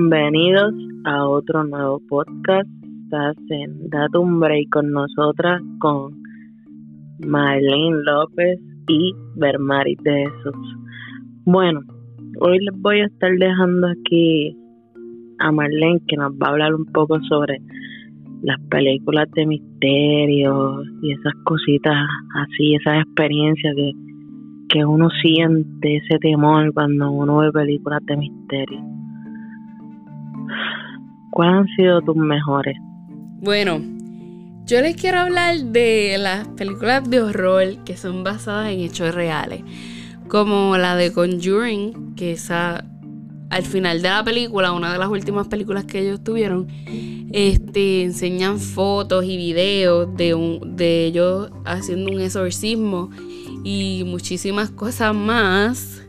Bienvenidos a otro nuevo podcast. Estás en Date un Break con nosotras, con Marlene López y Bermari de Jesús. Bueno, hoy les voy a estar dejando aquí a Marlene que nos va a hablar un poco sobre las películas de misterio y esas cositas así, esas experiencias que, que uno siente, ese temor cuando uno ve películas de misterio. ¿Cuáles han sido tus mejores? Bueno, yo les quiero hablar de las películas de horror que son basadas en hechos reales, como la de Conjuring, que esa al final de la película, una de las últimas películas que ellos tuvieron, este, enseñan fotos y videos de, un, de ellos haciendo un exorcismo y muchísimas cosas más.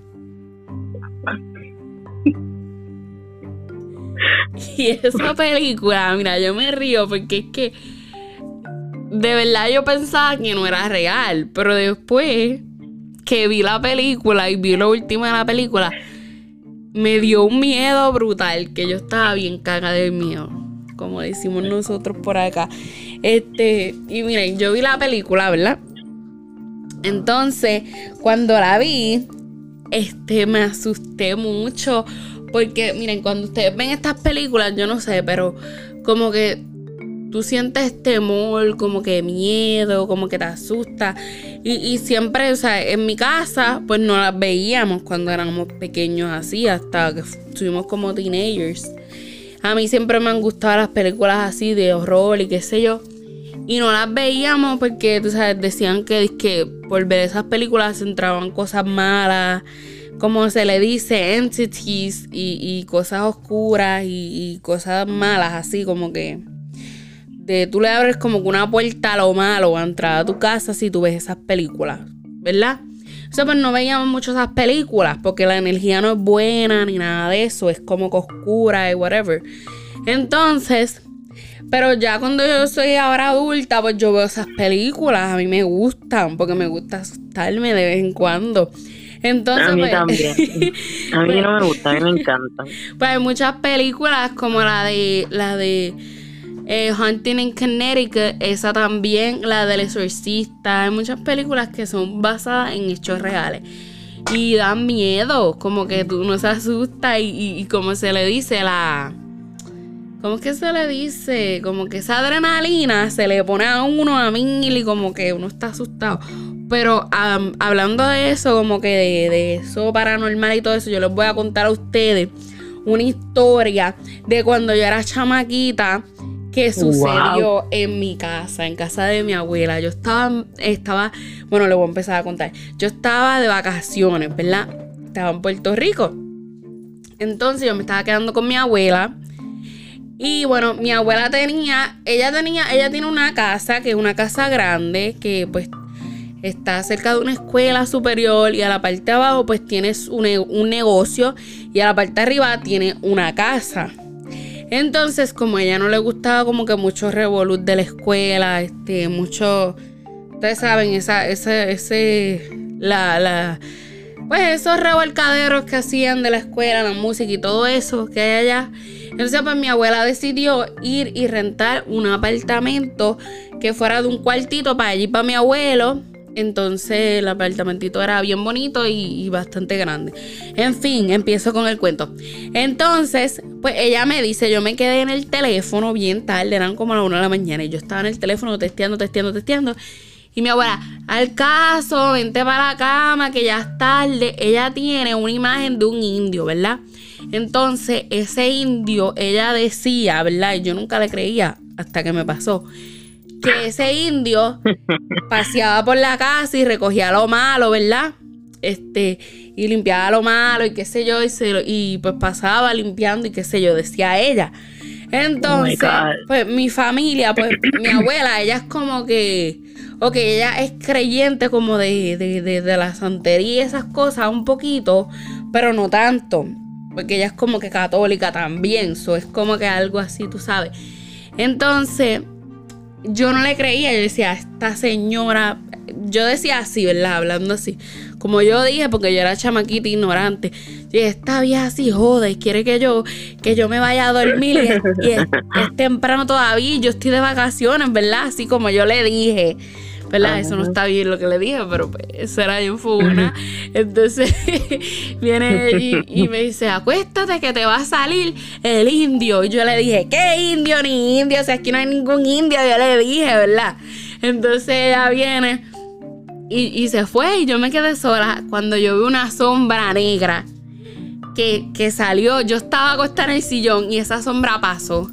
Y esa película, mira, yo me río porque es que de verdad yo pensaba que no era real, pero después que vi la película y vi lo último de la película, me dio un miedo brutal, que yo estaba bien caga de miedo, como decimos nosotros por acá. Este, y miren, yo vi la película, ¿verdad? Entonces, cuando la vi, este, me asusté mucho. Porque, miren, cuando ustedes ven estas películas, yo no sé, pero como que tú sientes temor, como que miedo, como que te asusta. Y, siempre, o sea, en mi casa, pues no las veíamos cuando éramos pequeños así, hasta que estuvimos como teenagers. A mí siempre me han gustado las películas así de horror y qué sé yo. Y no las veíamos porque, tú sabes, decían que, que por ver esas películas entraban cosas malas, como se le dice, entities y, cosas oscuras y, cosas malas, así como que tú le abres como que una puerta a lo malo a entrar a tu casa si tú ves esas películas, ¿verdad? O sea, pues no veíamos mucho esas películas porque la energía no es buena ni nada de eso, es como que oscura y whatever. Entonces, pero ya cuando yo soy ahora adulta, pues yo veo esas películas, a mí me gustan porque me gusta asustarme de vez en cuando. Entonces, a mí pues, también. A mí no me gusta, a mí me encantan. Pues hay muchas películas como la de la de eh, Hunting in Connecticut, esa también, la del exorcista. Hay muchas películas que son basadas en hechos reales. Y dan miedo, como que tú no se asusta y, como se le dice, la... ¿Cómo es que se le dice? Como que esa adrenalina se le pone a uno a mil y como que uno está asustado. Pero hablando de eso, como que de, de, eso paranormal y todo eso, yo les voy a contar a ustedes una historia de cuando yo era chamaquita que sucedió en mi casa, en casa de mi abuela. Yo estaba, estaba, bueno, le voy a empezar a contar. Yo estaba de vacaciones, ¿verdad? Estaba en Puerto Rico. Entonces yo me estaba quedando con mi abuela. Y bueno, mi abuela tenía, ella tenía, ella tiene una casa, que es una casa grande, que pues está cerca de una escuela superior y a la parte de abajo pues tienes un, un negocio y a la parte de arriba tiene una casa. Entonces, como a ella no le gustaba como que mucho revolut de la escuela, este, mucho, ustedes saben, esa, ese, ese, la, la, pues esos revolcaderos que hacían de la escuela, la música y todo eso que hay allá. Entonces, pues mi abuela decidió ir y rentar un apartamento que fuera de un cuartito para allí, para mi abuelo entonces el apartamentito era bien bonito y, bastante grande. En fin, empiezo con el cuento. Entonces, pues ella me dice, yo me quedé en el teléfono bien tarde, eran como a las 1 de la mañana y yo estaba en el teléfono testeando, testeando, testeando. Y mi abuela, al caso, vente para la cama, que ya es tarde. Ella tiene una imagen de un indio, ¿verdad? Entonces, ese indio, ella decía, ¿verdad? Y yo nunca le creía hasta que me pasó que ese indio paseaba por la casa y recogía lo malo, ¿verdad? Este, y limpiaba lo malo y qué sé yo, y, y pues pasaba limpiando y qué sé yo, decía ella. Entonces, oh pues mi familia, pues mi abuela, ella es como que, ok, ella es creyente como de, de, de, la santería y esas cosas un poquito, pero no tanto, porque ella es como que católica también, eso es como que algo así, tú sabes. Entonces, yo no le creía, yo decía, esta señora, yo decía así, ¿verdad? Hablando así, como yo dije, porque yo era chamaquita ignorante, y esta vieja así jode, quiere que yo, que yo me vaya a dormir y, es, temprano todavía y yo estoy de vacaciones, ¿verdad? Así como yo le dije. ¿Verdad? Eso no está bien lo que le dije, pero pues, era bien funa. Entonces viene y, y, me dice, acuéstate que te va a salir el indio. Y yo le dije, ¿qué indio ni indio? O sea, aquí no hay ningún indio, yo le dije, ¿verdad? Entonces ella viene y, se fue y yo me quedé sola cuando yo vi una sombra negra que, que salió. Yo estaba acostada en el sillón y esa sombra pasó.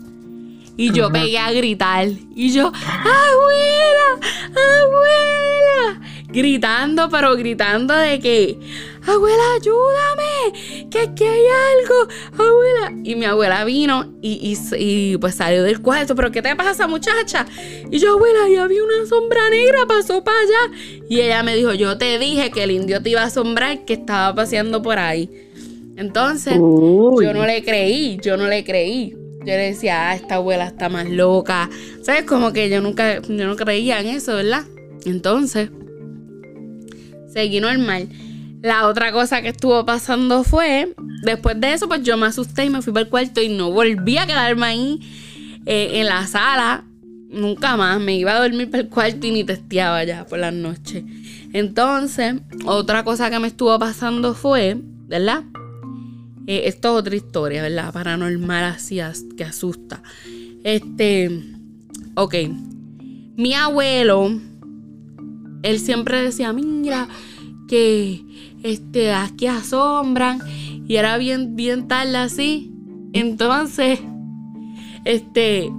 Y yo pegué a gritar. Y yo, abuela, abuela. Gritando, pero gritando de que, abuela, ayúdame, que aquí hay algo, abuela. Y mi abuela vino y, y, pues salió del cuarto, pero ¿qué te pasa muchacha? Y yo, abuela, ya vi una sombra negra, pasó para allá. Y ella me dijo, yo te dije que el indio te iba a asombrar, que estaba paseando por ahí. Entonces, yo no le creí, yo no le creí. Yo le decía, ah, esta abuela está más loca. ¿Sabes? Como que yo nunca, yo no creía en eso, ¿verdad? Entonces, seguí normal. La otra cosa que estuvo pasando fue, después de eso, pues yo me asusté y me fui para el cuarto y no volví a quedarme ahí eh, en la sala. Nunca más. Me iba a dormir para el cuarto y ni testeaba ya por las noches. Entonces, otra cosa que me estuvo pasando fue, ¿verdad? Eh, esto es otra historia, ¿verdad? Paranormal así que asusta. Este, ok. Mi abuelo, él siempre decía, mira, que este, aquí asombran. Y era bien, bien tarde así. Entonces, este,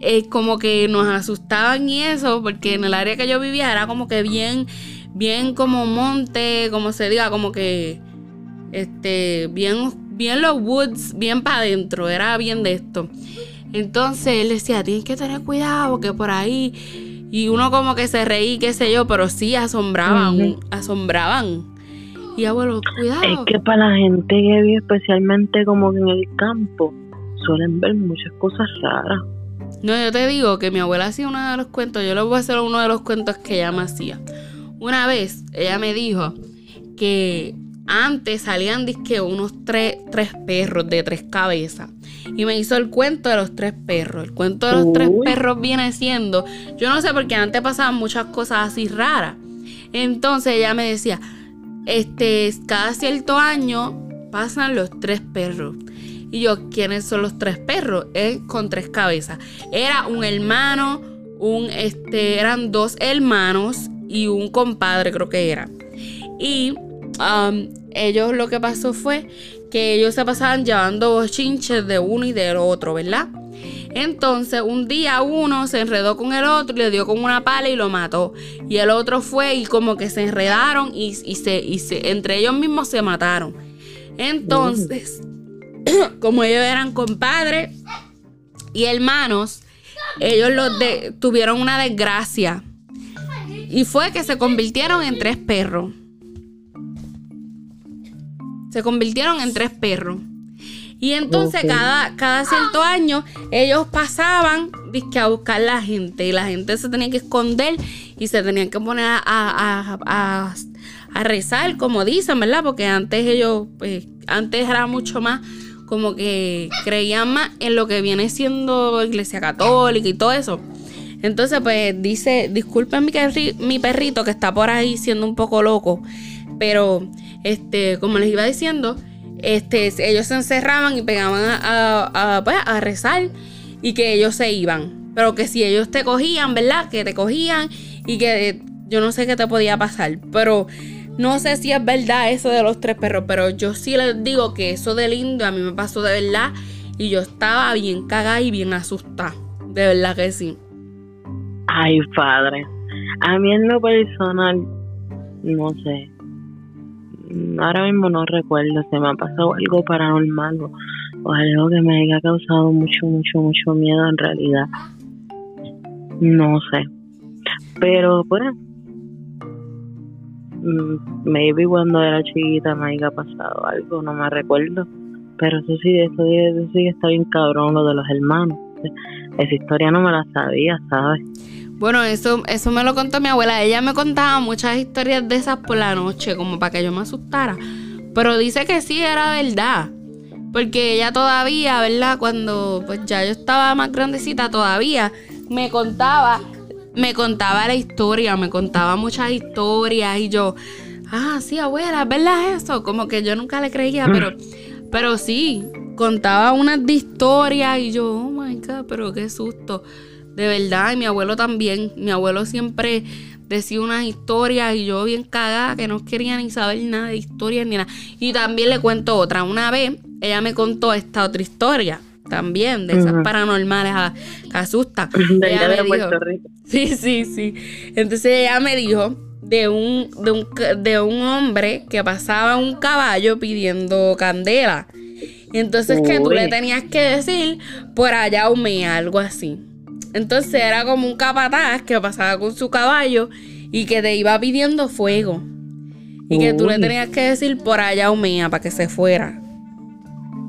es como que nos asustaban y eso, porque en el área que yo vivía era como que bien, bien como monte, como se diga, como que, este, bien bien los woods, bien para adentro, era bien de esto. Entonces él decía, tienes que tener cuidado, que por ahí. Y uno como que se reí, qué sé yo, pero sí asombraban, asombraban. Y abuelo, cuidado. Es que para la gente que vive especialmente como que en el campo, suelen ver muchas cosas raras. No, yo te digo que mi abuela hacía uno de los cuentos, yo les voy a hacer uno de los cuentos que ella me hacía. Una vez ella me dijo que antes salían disque unos tres, tres perros de tres cabezas. Y me hizo el cuento de los tres perros. El cuento de los tres perros viene siendo, yo no sé porque antes pasaban muchas cosas así raras. Entonces ella me decía, este, cada cierto año pasan los tres perros. Y yo, ¿quiénes son los tres perros? Es con tres cabezas. Era un hermano, un, este, eran dos hermanos y un compadre, creo que era. Y Ellos lo que pasó fue que ellos se pasaban llevando chinches de uno y del otro, ¿verdad? Entonces un día uno se enredó con el otro y le dio con una pala y lo mató. Y el otro fue y como que se enredaron y, se, entre ellos mismos se mataron. Entonces, como ellos eran compadres y hermanos, ellos los tuvieron una desgracia. Y fue que se convirtieron en tres perros se convirtieron en tres perros. Y entonces cada, cada cierto año ellos pasaban a buscar la gente y la gente se tenía que esconder y se tenían que poner a, rezar, como dicen, ¿verdad? Porque antes ellos, pues, antes era mucho más como que creían más en lo que viene siendo iglesia católica y todo eso. Entonces, pues dice, disculpen mi, mi perrito que está por ahí siendo un poco loco, pero este, como les iba diciendo, este, ellos se encerraban y pegaban a, pues, a, rezar y que ellos se iban. Pero que si ellos te cogían, ¿verdad? Que te cogían y que yo no sé qué te podía pasar. Pero no sé si es verdad eso de los tres perros. Pero yo sí les digo que eso de lindo a mí me pasó de verdad. Y yo estaba bien cagada y bien asustada. De verdad que sí. Ay, padre. A mí en lo personal, no sé ahora mismo no recuerdo, se me ha pasado algo paranormal o, algo que me haya causado mucho, mucho, mucho miedo en realidad. No sé. Pero pues, mm, maybe cuando era chiquita me haya pasado algo, no me recuerdo. Pero eso sí, eso, eso sí está bien cabrón lo de los hermanos. esa historia no me la sabía, ¿sabes? Bueno, eso, eso me lo contó mi abuela. Ella me contaba muchas historias de esas por la noche, como para que yo me asustara. Pero dice que sí era verdad. Porque ella todavía, ¿verdad? Cuando pues ya yo estaba más grandecita todavía, me contaba, me contaba la historia, me contaba muchas historias y yo, ah, sí, abuela, ¿verdad eso? Como que yo nunca le creía, pero, pero sí, contaba unas de historias y yo, oh my God, pero qué susto. De verdad, y mi abuelo también. Mi abuelo siempre decía unas historias y yo bien cagada que no quería ni saber nada de historias ni nada. Y también le cuento otra. Una vez ella me contó esta otra historia también, de esas paranormales ah, que asustan. De Sí, sí, sí. Entonces ella me dijo de un, de un, de un hombre que pasaba un caballo pidiendo candela. Entonces que tú le tenías que decir por allá humea, algo así. Entonces era como un capataz que pasaba con su caballo y que te iba pidiendo fuego. Y que tú le tenías que decir por allá humea para que se fuera.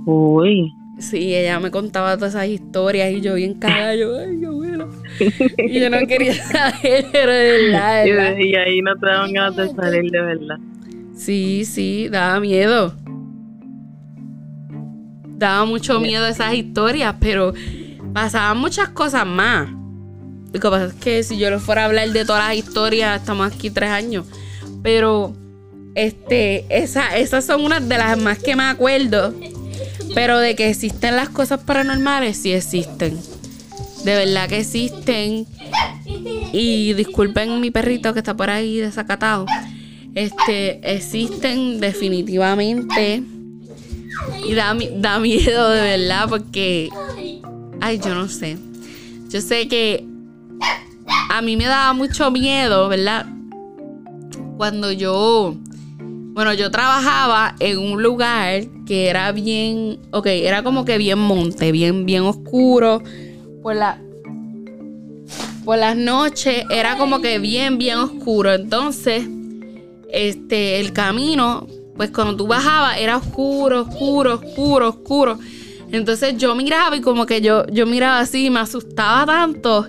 Uy. Sí, ella me contaba todas esas historias y yo bien caballo, ay, qué bueno. Y yo no quería saber, pero de verdad. Y, ahí no te daban ganas de salir de verdad. Sí, sí, daba miedo. Daba mucho miedo esas historias, pero pasaban muchas cosas más. Lo que pasa es que si yo les fuera a hablar de todas las historias, estamos aquí tres años. Pero, este, esa, esas son unas de las más que me acuerdo. Pero de que existen las cosas paranormales, sí existen. De verdad que existen. Y disculpen mi perrito que está por ahí desacatado. Este, existen definitivamente. Y da, da miedo de verdad porque. Ay, yo no sé. Yo sé que a mí me daba mucho miedo, ¿verdad? Cuando yo bueno, yo trabajaba en un lugar que era bien, ok, era como que bien monte, bien, bien oscuro. Por la, por las noches era como que bien, bien oscuro. Entonces, este, el camino, pues cuando tú bajabas era oscuro, oscuro, oscuro, oscuro. Entonces yo miraba y como que yo, yo miraba así, me asustaba tanto.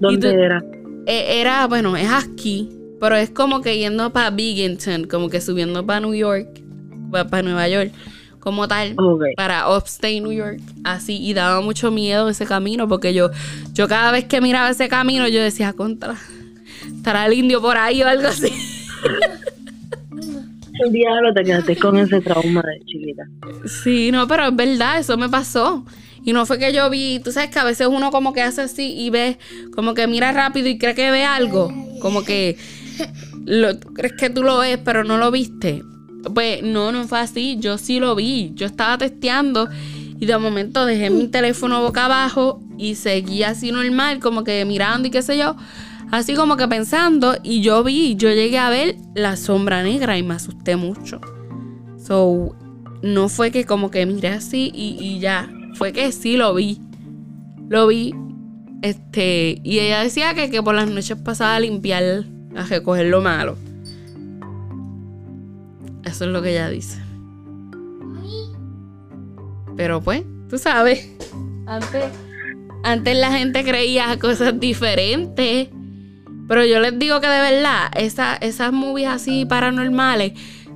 ¿Dónde era? E, era, bueno, es aquí. Pero es como que yendo para Binghamton, como que subiendo para New York, para Nueva York, como tal, para Upstate New York, así. Y daba mucho miedo ese camino, porque yo, yo cada vez que miraba ese camino, yo decía, contra, estará el indio por ahí o algo así. El diablo te quedaste con ese trauma de chiquita. Sí, no, pero es verdad, eso me pasó. Y no fue que yo vi, tú sabes que a veces uno como que hace así y ve, como que mira rápido y cree que ve algo. Como que lo, crees que tú lo ves, pero no lo viste. Pues no, no fue así. Yo sí lo vi. Yo estaba testeando y de momento dejé mi teléfono boca abajo y seguí así normal, como que mirando y qué sé yo. Así como que pensando y yo vi, yo llegué a ver la sombra negra y me asusté mucho. So, no fue que como que miré así y, y ya. Fue que sí lo vi. Lo vi. Este, y ella decía que, que por las noches pasaba a limpiar a recoger lo malo. Eso es lo que ella dice. Pero pues, tú sabes, antes, antes la gente creía cosas diferentes. Pero yo les digo que de verdad, esas movies así paranormales,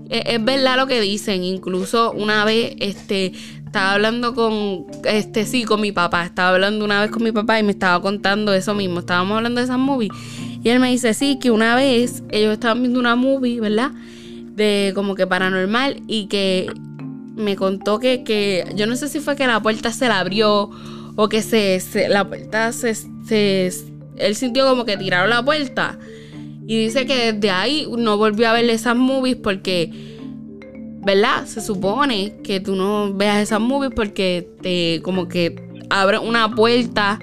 es, es, verdad lo que dicen. Incluso una vez, este, estaba hablando con, este, sí, con mi papá. Estaba hablando una vez con mi papá y me estaba contando eso mismo. Estábamos hablando de esas movies. Y él me dice, sí, que una vez ellos estaban viendo una movie, ¿verdad? De como que paranormal y que me contó que, que yo no sé si fue que la puerta se la abrió o que se, la puerta se, se, él sintió como que tiraron la puerta. Y dice que desde ahí no volvió a ver esas movies porque, ¿verdad? Se supone que tú no veas esas movies porque te como que abre una puerta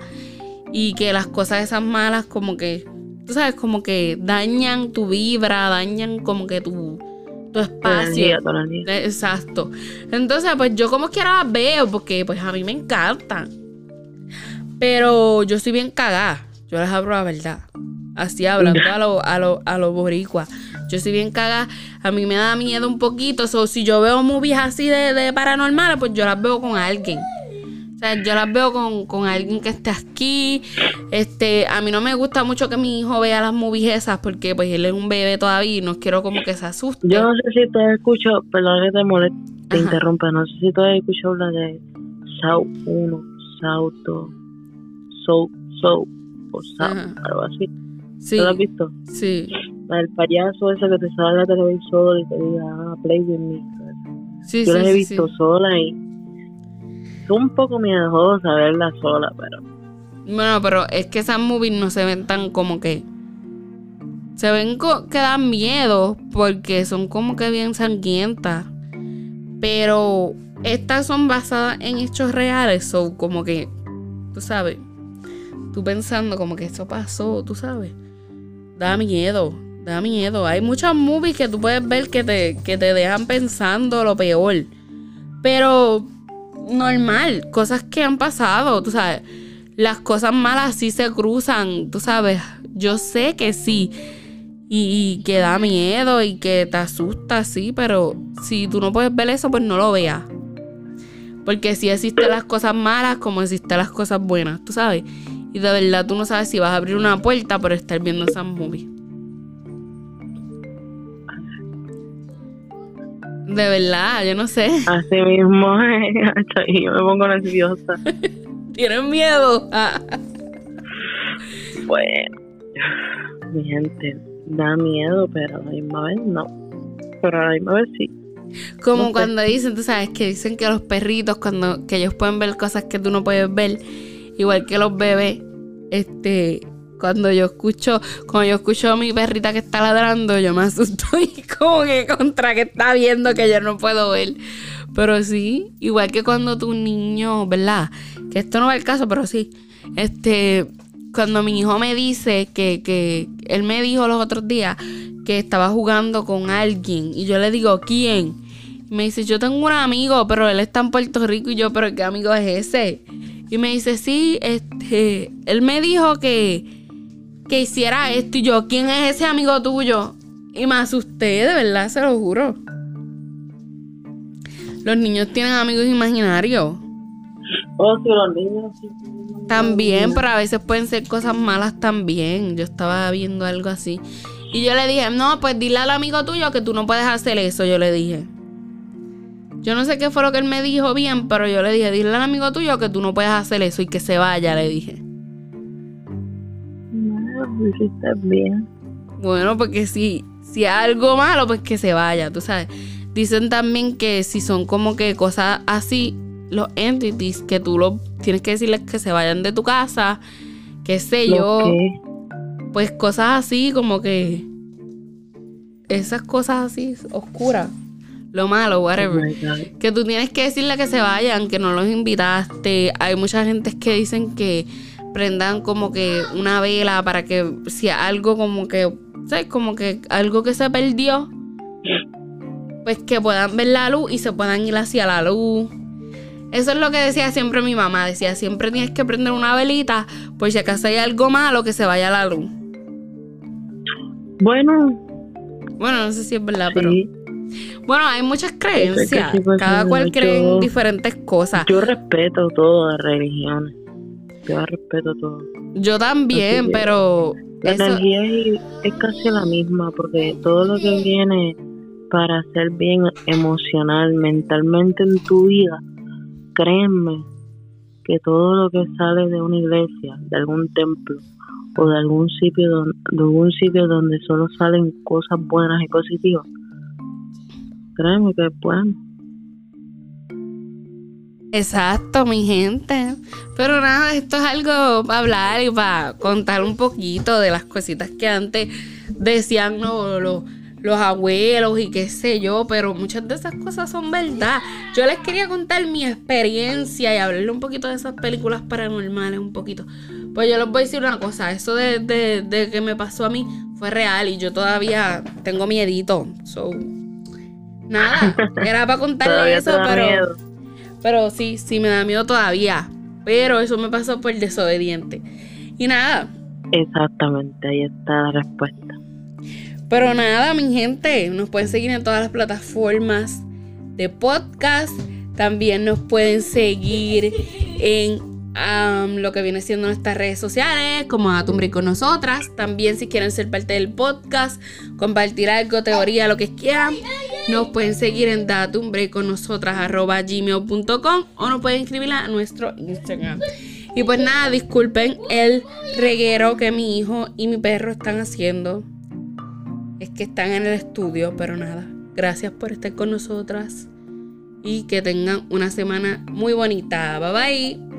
y que las cosas esas malas como que tú sabes, como que dañan tu vibra, dañan como que tu, tu espacio. Exacto. Entonces, pues yo como quiera las veo porque pues a mí me encantan. Pero yo soy bien cagada. Yo les hablo la verdad. Así hablando a los a lo, a lo boricuas. Yo soy bien cagada. A mí me da miedo un poquito. So, si yo veo movies así de, de paranormales, pues yo las veo con alguien. sea, yo las veo con, con, alguien que esté aquí. Este, a mí no me gusta mucho que mi hijo vea las movies esas porque pues él es un bebé todavía y no quiero como que se asuste. Yo no sé si tú has escuchado, perdón que te moleste, te interrumpa, no sé si has escuchado la de Sau 1, Sau 2, Sau, Sau o Sau, algo así. Sí. ¿Tú lo has visto? Sí. El payaso ese que te sale en la televisor y te diga, ah, play with me. Sí, Yo las he visto sola y un poco miedosa verla sola, pero. Bueno, pero es que esas movies no se ven tan como que. Se ven que dan miedo porque son como que bien sangrientas. Pero estas son basadas en hechos reales, son como que. Tú sabes. Tú pensando como que eso pasó, tú sabes. Da miedo, da miedo. Hay muchas movies que tú puedes ver que te, que te dejan pensando lo peor. Pero normal, cosas que han pasado, tú sabes. Las cosas malas sí se cruzan, tú sabes. Yo sé que sí. Y, que da miedo y que te asusta, sí, pero si tú no puedes ver eso, pues no lo veas. Porque sí existen las cosas malas como existen las cosas buenas, tú sabes. Y de verdad tú no sabes si vas a abrir una puerta por estar viendo esas movies. De verdad, yo no sé. Así mismo, yo me pongo nerviosa. ¿Tienes miedo? bueno, mi gente, da miedo, pero a la misma vez no. Pero a la misma vez sí. Como cuando dicen, tú sabes, que dicen que los perritos, cuando que ellos pueden ver cosas que tú no puedes ver, igual que los bebés, este, cuando yo escucho, cuando yo escucho a mi perrita que está ladrando, yo me asusto y como que contra que está viendo que yo no puedo ver. Pero sí, igual que cuando tu niño, ¿verdad? Que esto no va el caso, pero sí. Este, cuando mi hijo me dice que, que él me dijo los otros días que estaba jugando con alguien y yo le digo, ¿quién? me dice, yo tengo un amigo, pero él está en Puerto Rico y yo, pero ¿qué amigo es ese? Y me dice, sí, este, él me dijo que, que hiciera esto. Y yo, ¿quién es ese amigo tuyo? Y me asusté, de verdad, se lo juro. Los niños tienen amigos imaginarios. Oh, sí, los niños También, pero a veces pueden ser cosas malas también. Yo estaba viendo algo así. Y yo le dije, no, pues dile al amigo tuyo que tú no puedes hacer eso, yo le dije. Yo no sé qué fue lo que él me dijo bien, pero yo le dije, dile al amigo tuyo que tú no puedes hacer eso y que se vaya, le dije bien. Bueno, porque si, si hay algo malo, pues que se vaya, tú sabes. Dicen también que si son como que cosas así, los entities, que tú lo tienes que decirles que se vayan de tu casa, qué sé yo. Pues cosas así, como que. Esas cosas así oscuras. Lo malo, whatever. Oh que tú tienes que decirle que se vayan, que no los invitaste. Hay mucha gente que dicen que prendan como que una vela para que si algo como que, ¿sabes? Como que algo que se perdió, pues que puedan ver la luz y se puedan ir hacia la luz. Eso es lo que decía siempre mi mamá. Decía, siempre tienes que prender una velita por si acaso hay algo malo que se vaya a la luz. Bueno. Bueno, no sé si es verdad, pero... Bueno, hay muchas creencias. Cada cual cree en diferentes cosas. Yo respeto todas las religiones yo respeto todo. Yo también, pero... La energía es, casi la misma, porque todo lo que viene para hacer bien emocional, mentalmente en tu vida, créeme que todo lo que sale de una iglesia, de algún templo o de algún sitio donde, de algún sitio donde solo salen cosas buenas y positivas, que es. Exacto, mi gente. Pero nada, esto es algo para hablar y para contar un poquito de las cositas que antes decían los, los abuelos y qué sé yo, pero muchas de esas cosas son verdad. Yo les quería contar mi experiencia y hablarle un poquito de esas películas paranormales, un poquito. Pues yo les voy a decir una cosa, eso de, de, que me pasó a mí fue real y yo todavía tengo miedito. So, nada, era para contarle eso, pero... Pero sí, sí me da miedo todavía. Pero eso me pasó por desobediente. Y nada. Exactamente, ahí está la respuesta. Pero nada, mi gente, nos pueden seguir en todas las plataformas de podcast. También nos pueden seguir en lo que viene siendo nuestras redes sociales, como a Tumbre con nosotras. También si quieren ser parte del podcast, compartir algo, teoría, lo que quieran, nos pueden seguir en nosotras arroba gmail.com o nos pueden escribir a nuestro Instagram. Y pues nada, disculpen el reguero que mi hijo y mi perro están haciendo. Es que están en el estudio, pero nada. Gracias por estar con nosotras y que tengan una semana muy bonita. Bye bye.